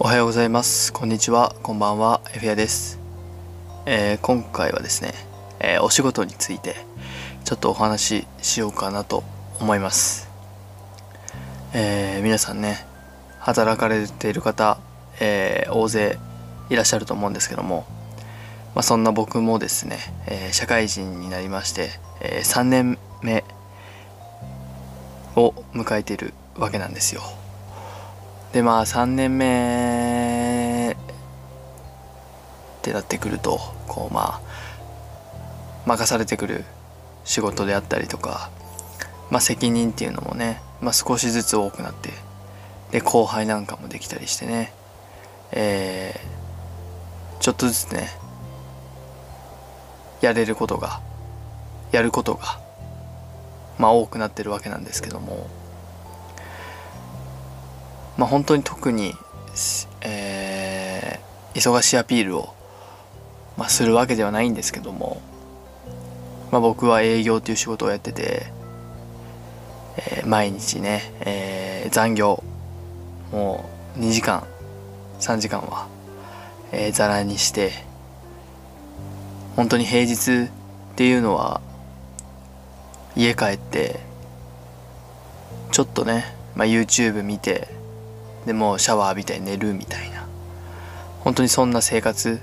おはようございます。こんにちは。こんばんは。エフィアです。えー今回はですね、えーお仕事についてちょっとお話ししようかなと思います。えー皆さんね、働かれている方、え大勢いらっしゃると思うんですけども、まあ、そんな僕もですね、え社会人になりまして、え3年目を迎えているわけなんですよ。でまあ3年目ってなってくるとこうまあ任されてくる仕事であったりとか、まあ、責任っていうのもね、まあ、少しずつ多くなってで後輩なんかもできたりしてねえーちょっとずつねやれることがやることがまあ多くなってるわけなんですけどもまあ本当に特に、えー忙しいアピールを、まあ、するわけではないんですけども、まあ、僕は営業という仕事をやってて、えー毎日ね、えー残業もう2時間3時間は、えー、ざらにして本当に平日っていうのは家帰ってちょっとね、まあ、YouTube 見てでもうシャワー浴びて寝るみたいな。本当にそんな生活。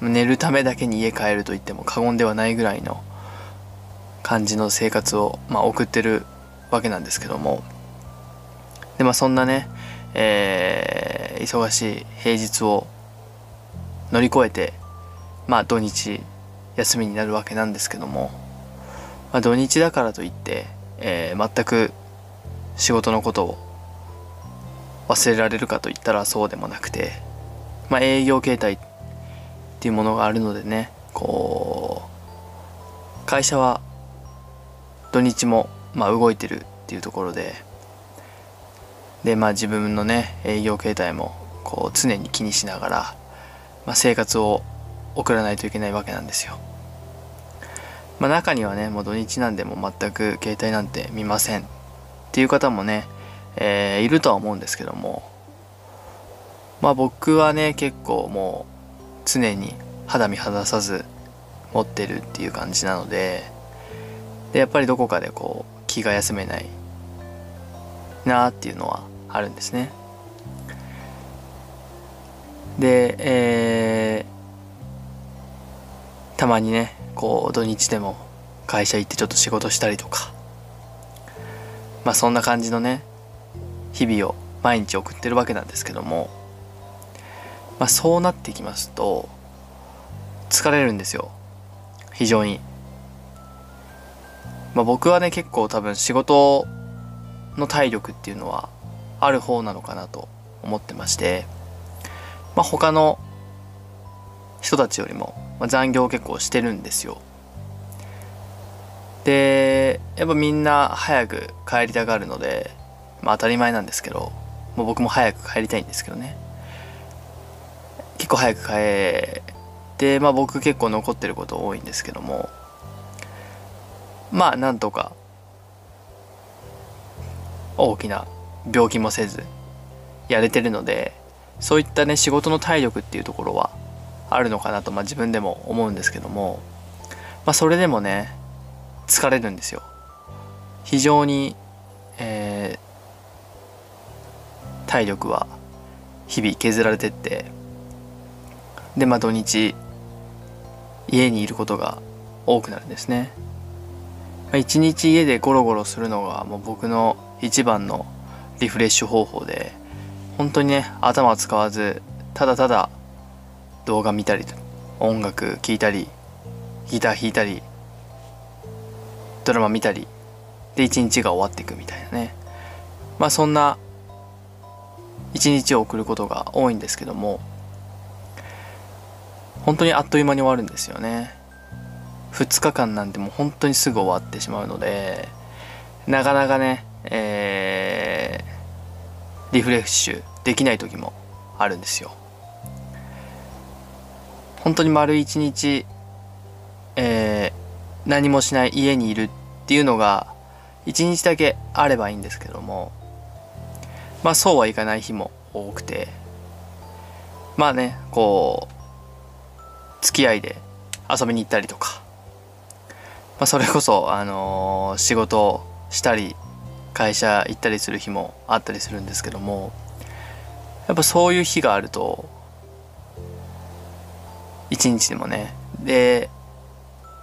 寝るためだけに家帰ると言っても過言ではないぐらいの感じの生活を、まあ、送ってるわけなんですけども。でまあそんなね、えー忙しい平日を乗り越えてまあ土日休みになるわけなんですけども、まあ、土日だからといって、えー全く仕事のことを忘れられるかといったらそうでもなくて、まあ、営業形態っていうものがあるのでねこう会社は土日もまあ動いてるっていうところででまあ自分のね営業形態もこう常に気にしながら、まあ、生活を送らないといけないわけなんですよ。まあ、中にはねもう土日なんでも全く携帯なんて見ませんっていう方もね、えーいるとは思うんですけども。まあ僕はね結構もう常に肌身離さず持ってるっていう感じなのででやっぱりどこかでこう気が休めないなーっていうのはあるんですね。でえーたまにねこう土日でも会社行ってちょっと仕事したりとか。まあそんな感じのね日々を毎日送ってるわけなんですけどもまあそうなってきますと疲れるんですよ。非常に。まあ僕はね結構多分仕事の体力っていうのはある方なのかなと思ってましてまあ他の人たちよりも、残業結構してるんですよ。でやっぱみんな早く帰りたがるのでまあ当たり前なんですけどもう僕も早く帰りたいんですけどね。結構早く帰ってまあ僕結構残ってること多いんですけども。まあなんとか大きな病気もせずやれてるのでそういったね仕事の体力っていうところはあるのかなと、まあ、自分でも思うんですけども、まあ、それでもね疲れるんですよ。非常に、えー体力は日々削られてってでまあ土日家にいることが多くなるんですね、まあ、一日家でゴロゴロするのがもう僕の一番のリフレッシュ方法で本当にね頭使わずただただ動画見たり音楽聴いたりギター弾いたりドラマ見たりで一日が終わっていくみたいなね。まあそんな一日を送ることが多いんですけども本当にあっという間に終わるんですよね。2日間なんてもう本当にすぐ終わってしまうのでなかなかね、えーリフレッシュできない時もあるんですよ。本当に丸一日、えー何もしない家にいるっていうのが一日だけあればいいんですけどもまあそうはいかない日も多くて。まあねこう付き合いで遊びに行ったりとか、まあ、それこそ、あのー、仕事したり会社行ったりする日もあったりするんですけども。やっぱそういう日があると一日でもね。で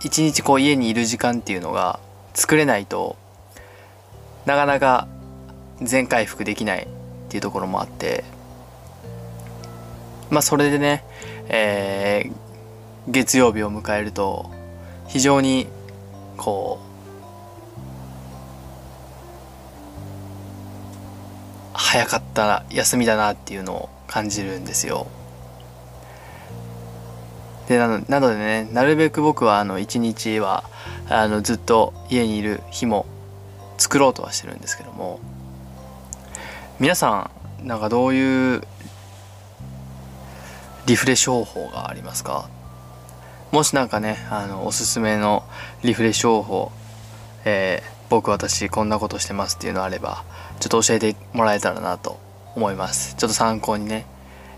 一日こう家にいる時間っていうのが作れないとなかなか全回復できないっていうところもあってまあそれでね、えー、月曜日を迎えると非常にこう早かった休みだなっていうのを感じるんですよ。でなのなのでねなるべく僕はあの一日はあのずっと家にいる日も作ろうとはしてるんですけども皆さんなんかどういうリフレッシュ方法がありますか？もしなんかねあのおすすめのリフレッシュ方法、えー、僕私こんなことしてますっていうのあればちょっと教えてもらえたらなと思います。ちょっと参考にね、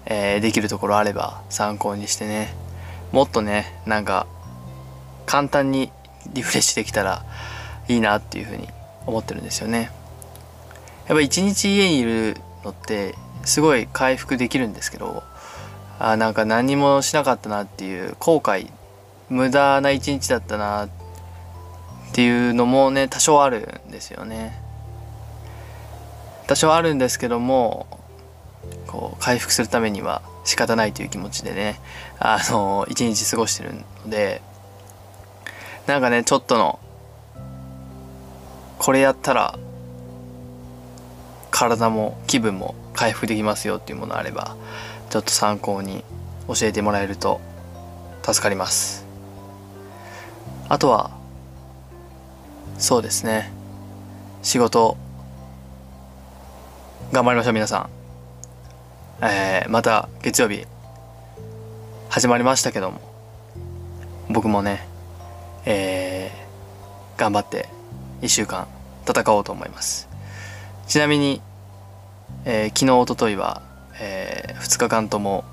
えー、できるところあれば参考にしてね。もっとねなんか簡単にリフレッシュできたらいいなっていうふうに思ってるんですよね。やっぱ一日家にいるのってすごい回復できるんですけどあなんか何もしなかったなっていう後悔無駄な一日だったなっていうのもね多少あるんですよね。多少あるんですけどもこう回復するためには仕方ないという気持ちでねあの一日過ごしてるのでなんかねちょっとのこれやったら体も気分も回復できますよっていうものあればちょっと参考に教えてもらえると助かります。あとはそうですね。仕事頑張りましょう皆さん。えー、また月曜日始まりましたけども僕もねえー、頑張って1週間戦おうと思います。ちなみに、えー、昨日おとといは、えー、2日間とも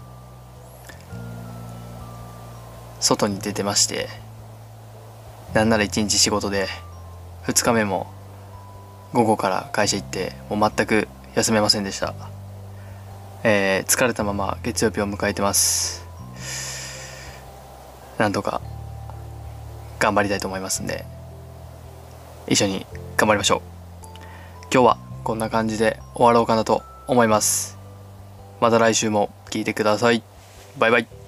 外に出てましてなんなら1日仕事で2日目も午後から会社行ってもう全く休めませんでした、えー、疲れたまま月曜日を迎えてます。なんとか頑張りたいと思いますんで一緒に頑張りましょう。今日はこんな感じで終わろうかなと思います。また来週も聞いてください。バイバイ。